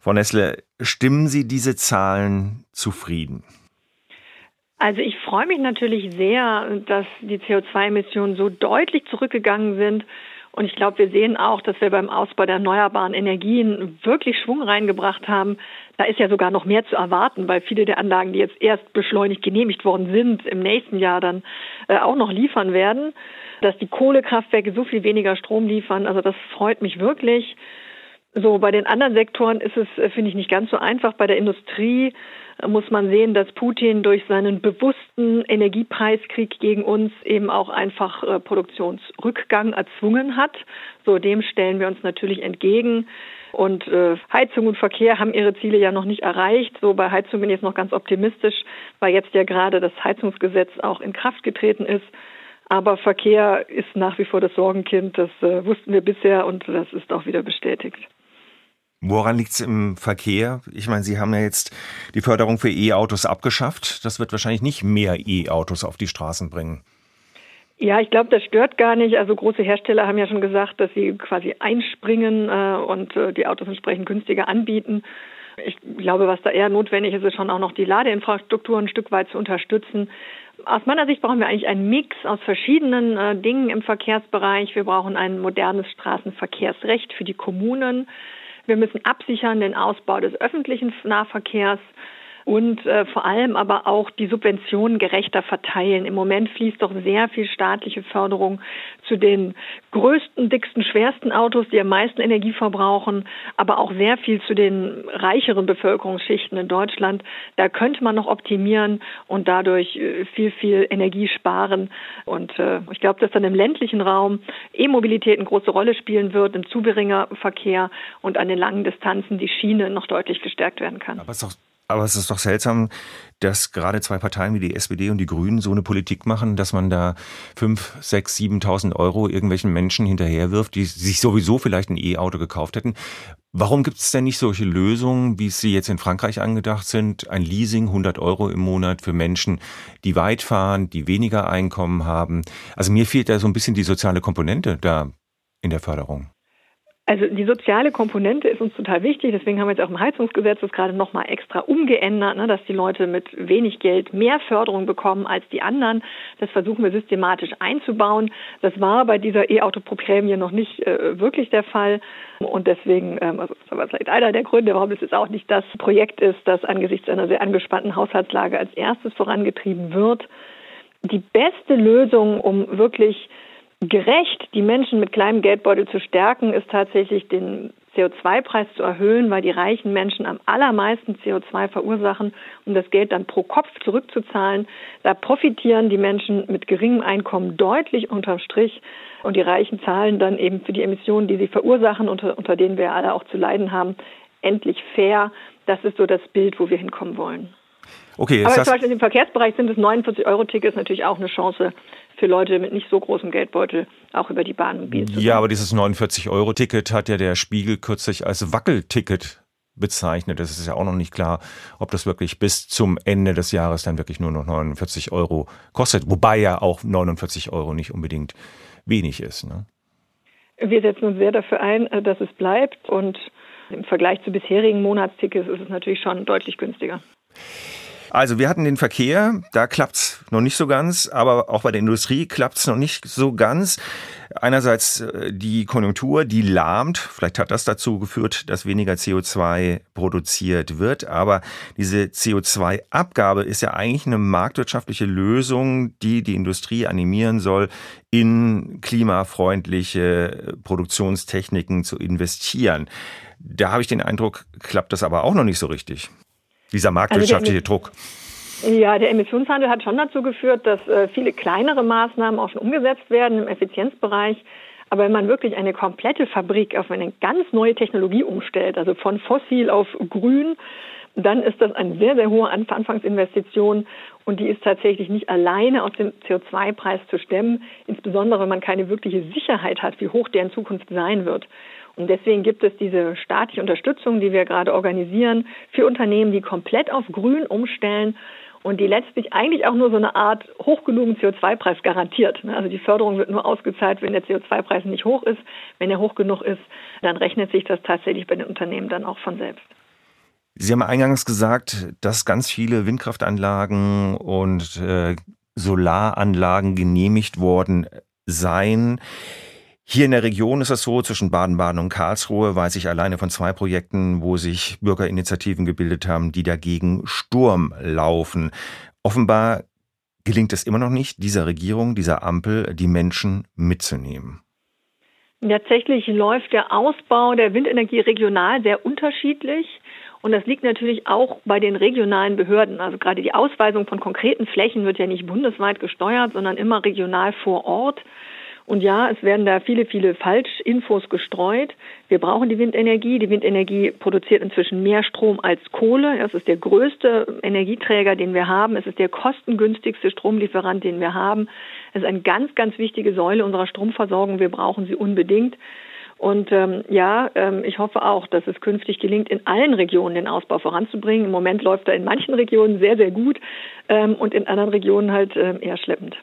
Frau Nessle, stimmen Sie diese Zahlen zufrieden? Also ich freue mich natürlich sehr, dass die CO2-Emissionen so deutlich zurückgegangen sind. Und ich glaube, wir sehen auch, dass wir beim Ausbau der erneuerbaren Energien wirklich Schwung reingebracht haben. Da ist ja sogar noch mehr zu erwarten, weil viele der Anlagen, die jetzt erst beschleunigt genehmigt worden sind, im nächsten Jahr dann äh, auch noch liefern werden. Dass die Kohlekraftwerke so viel weniger Strom liefern, also das freut mich wirklich. So, bei den anderen Sektoren ist es, äh, finde ich, nicht ganz so einfach. Bei der Industrie äh, muss man sehen, dass Putin durch seinen bewussten Energiepreiskrieg gegen uns eben auch einfach äh, Produktionsrückgang erzwungen hat. So, dem stellen wir uns natürlich entgegen. Und äh, Heizung und Verkehr haben ihre Ziele ja noch nicht erreicht. So bei Heizung bin ich jetzt noch ganz optimistisch, weil jetzt ja gerade das Heizungsgesetz auch in Kraft getreten ist. Aber Verkehr ist nach wie vor das Sorgenkind. Das äh, wussten wir bisher und das ist auch wieder bestätigt. Woran liegt es im Verkehr? Ich meine, Sie haben ja jetzt die Förderung für E-Autos abgeschafft. Das wird wahrscheinlich nicht mehr E-Autos auf die Straßen bringen. Ja, ich glaube, das stört gar nicht. Also große Hersteller haben ja schon gesagt, dass sie quasi einspringen äh, und äh, die Autos entsprechend günstiger anbieten. Ich glaube, was da eher notwendig ist, ist schon auch noch die Ladeinfrastruktur ein Stück weit zu unterstützen. Aus meiner Sicht brauchen wir eigentlich einen Mix aus verschiedenen äh, Dingen im Verkehrsbereich. Wir brauchen ein modernes Straßenverkehrsrecht für die Kommunen. Wir müssen absichern den Ausbau des öffentlichen Nahverkehrs und äh, vor allem aber auch die Subventionen gerechter verteilen. Im Moment fließt doch sehr viel staatliche Förderung zu den größten, dicksten, schwersten Autos, die am meisten Energie verbrauchen, aber auch sehr viel zu den reicheren Bevölkerungsschichten in Deutschland. Da könnte man noch optimieren und dadurch äh, viel, viel Energie sparen. Und äh, ich glaube, dass dann im ländlichen Raum E-Mobilität eine große Rolle spielen wird, im Zuberingerverkehr und an den langen Distanzen die Schiene noch deutlich gestärkt werden kann. Aber es ist doch seltsam, dass gerade zwei Parteien wie die SPD und die Grünen so eine Politik machen, dass man da fünf, sechs, siebentausend Euro irgendwelchen Menschen hinterherwirft, die sich sowieso vielleicht ein E-Auto gekauft hätten. Warum gibt es denn nicht solche Lösungen, wie sie jetzt in Frankreich angedacht sind? Ein Leasing, 100 Euro im Monat für Menschen, die weit fahren, die weniger Einkommen haben. Also mir fehlt da so ein bisschen die soziale Komponente da in der Förderung. Also die soziale Komponente ist uns total wichtig. Deswegen haben wir jetzt auch im Heizungsgesetz das gerade nochmal extra umgeändert, ne, dass die Leute mit wenig Geld mehr Förderung bekommen als die anderen. Das versuchen wir systematisch einzubauen. Das war bei dieser E-Auto-Prämie noch nicht äh, wirklich der Fall. Und deswegen, ähm, also das aber vielleicht einer der Gründe, warum es jetzt auch nicht das Projekt ist, das angesichts einer sehr angespannten Haushaltslage als erstes vorangetrieben wird. Die beste Lösung, um wirklich gerecht die Menschen mit kleinem Geldbeutel zu stärken, ist tatsächlich den CO2-Preis zu erhöhen, weil die reichen Menschen am allermeisten CO2 verursachen, um das Geld dann pro Kopf zurückzuzahlen. Da profitieren die Menschen mit geringem Einkommen deutlich unterm Strich und die Reichen zahlen dann eben für die Emissionen, die sie verursachen, unter, unter denen wir alle auch zu leiden haben, endlich fair. Das ist so das Bild, wo wir hinkommen wollen. Okay, Aber zum Beispiel im Verkehrsbereich sind es 49-Euro-Tickets natürlich auch eine Chance, für Leute mit nicht so großem Geldbeutel auch über die Bahn mobil zu. Ja, aber dieses 49-Euro-Ticket hat ja der Spiegel kürzlich als Wackelticket bezeichnet. Das ist ja auch noch nicht klar, ob das wirklich bis zum Ende des Jahres dann wirklich nur noch 49 Euro kostet. Wobei ja auch 49 Euro nicht unbedingt wenig ist. Ne? Wir setzen uns sehr dafür ein, äh, dass es bleibt und im Vergleich zu bisherigen Monatstickets ist es natürlich schon deutlich günstiger. Also wir hatten den Verkehr, da klappt's noch nicht so ganz, aber auch bei der Industrie klappt's noch nicht so ganz. Einerseits äh, die Konjunktur, die lahmt. Vielleicht hat das dazu geführt, dass weniger CO2 produziert wird. Aber diese CO2-Abgabe ist ja eigentlich eine marktwirtschaftliche Lösung, die die Industrie animieren soll, in klimafreundliche Produktionstechniken zu investieren. Da habe ich den Eindruck, klappt das aber auch noch nicht so richtig dieser marktwirtschaftliche also Druck? Ja, der Emissionshandel hat schon dazu geführt, dass äh, viele kleinere Maßnahmen auch schon umgesetzt werden im Effizienzbereich. Aber wenn man wirklich eine komplette Fabrik auf eine ganz neue Technologie umstellt, also von fossil auf grün, dann ist das eine sehr, sehr hohe Anfangsinvestition und die ist tatsächlich nicht alleine aus dem CO2-Preis zu stemmen, insbesondere wenn man keine wirkliche Sicherheit hat, wie hoch der in Zukunft sein wird. Und deswegen gibt es diese staatliche Unterstützung, die wir gerade organisieren für Unternehmen, die komplett auf Grün umstellen und die letztlich eigentlich auch nur so eine Art hoch genugen CO2-Preis garantiert. Also die Förderung wird nur ausgezahlt, wenn der CO2-Preis nicht hoch ist. Wenn er hoch genug ist, dann rechnet sich das tatsächlich bei den Unternehmen dann auch von selbst. Sie haben eingangs gesagt, dass ganz viele Windkraftanlagen und äh, Solaranlagen genehmigt worden seien. Hier in der Region ist es so, zwischen Baden-Baden und Karlsruhe weiß ich alleine von zwei Projekten, wo sich Bürgerinitiativen gebildet haben, die dagegen Sturm laufen. Offenbar gelingt es immer noch nicht, dieser Regierung, dieser Ampel, die Menschen mitzunehmen. Tatsächlich läuft der Ausbau der Windenergie regional sehr unterschiedlich. Und das liegt natürlich auch bei den regionalen Behörden. Also gerade die Ausweisung von konkreten Flächen wird ja nicht bundesweit gesteuert, sondern immer regional vor Ort. Und ja, es werden da viele, viele Falschinfos gestreut. Wir brauchen die Windenergie. Die Windenergie produziert inzwischen mehr Strom als Kohle. Das ist der größte Energieträger, den wir haben. Es ist der kostengünstigste Stromlieferant, den wir haben. Es ist eine ganz, ganz wichtige Säule unserer Stromversorgung. Wir brauchen sie unbedingt. Und ähm, ja, ähm, ich hoffe auch, dass es künftig gelingt, in allen Regionen den Ausbau voranzubringen. Im Moment läuft er in manchen Regionen sehr, sehr gut ähm, und in anderen Regionen halt ähm, eher schleppend.